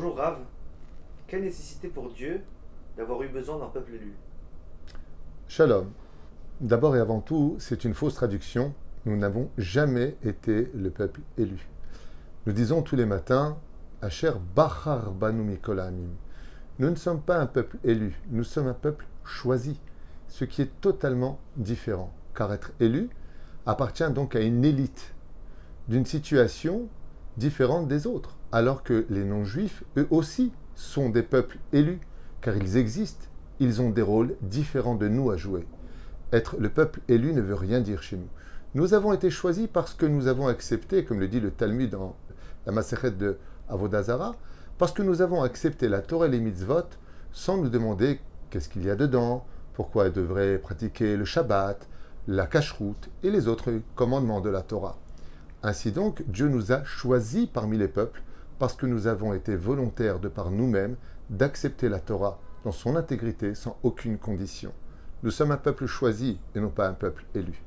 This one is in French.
Bonjour Rav. Quelle nécessité pour Dieu d'avoir eu besoin d'un peuple élu? Shalom. D'abord et avant tout, c'est une fausse traduction. Nous n'avons jamais été le peuple élu. Nous disons tous les matins, Asher Bachar Banu Mikol Amim. Nous ne sommes pas un peuple élu, nous sommes un peuple choisi, ce qui est totalement différent. Car être élu appartient donc à une élite, d'une situation différente des autres, alors que les non-juifs, eux aussi, sont des peuples élus, car ils existent, ils ont des rôles différents de nous à jouer. Être le peuple élu ne veut rien dire chez nous. Nous avons été choisis parce que nous avons accepté, comme le dit le Talmud dans la Maseret de Avodazara, parce que nous avons accepté la Torah et les mitzvot sans nous demander qu'est-ce qu'il y a dedans, pourquoi elle devrait pratiquer le Shabbat, la cacheroute et les autres commandements de la Torah. Ainsi donc, Dieu nous a choisis parmi les peuples parce que nous avons été volontaires de par nous-mêmes d'accepter la Torah dans son intégrité sans aucune condition. Nous sommes un peuple choisi et non pas un peuple élu.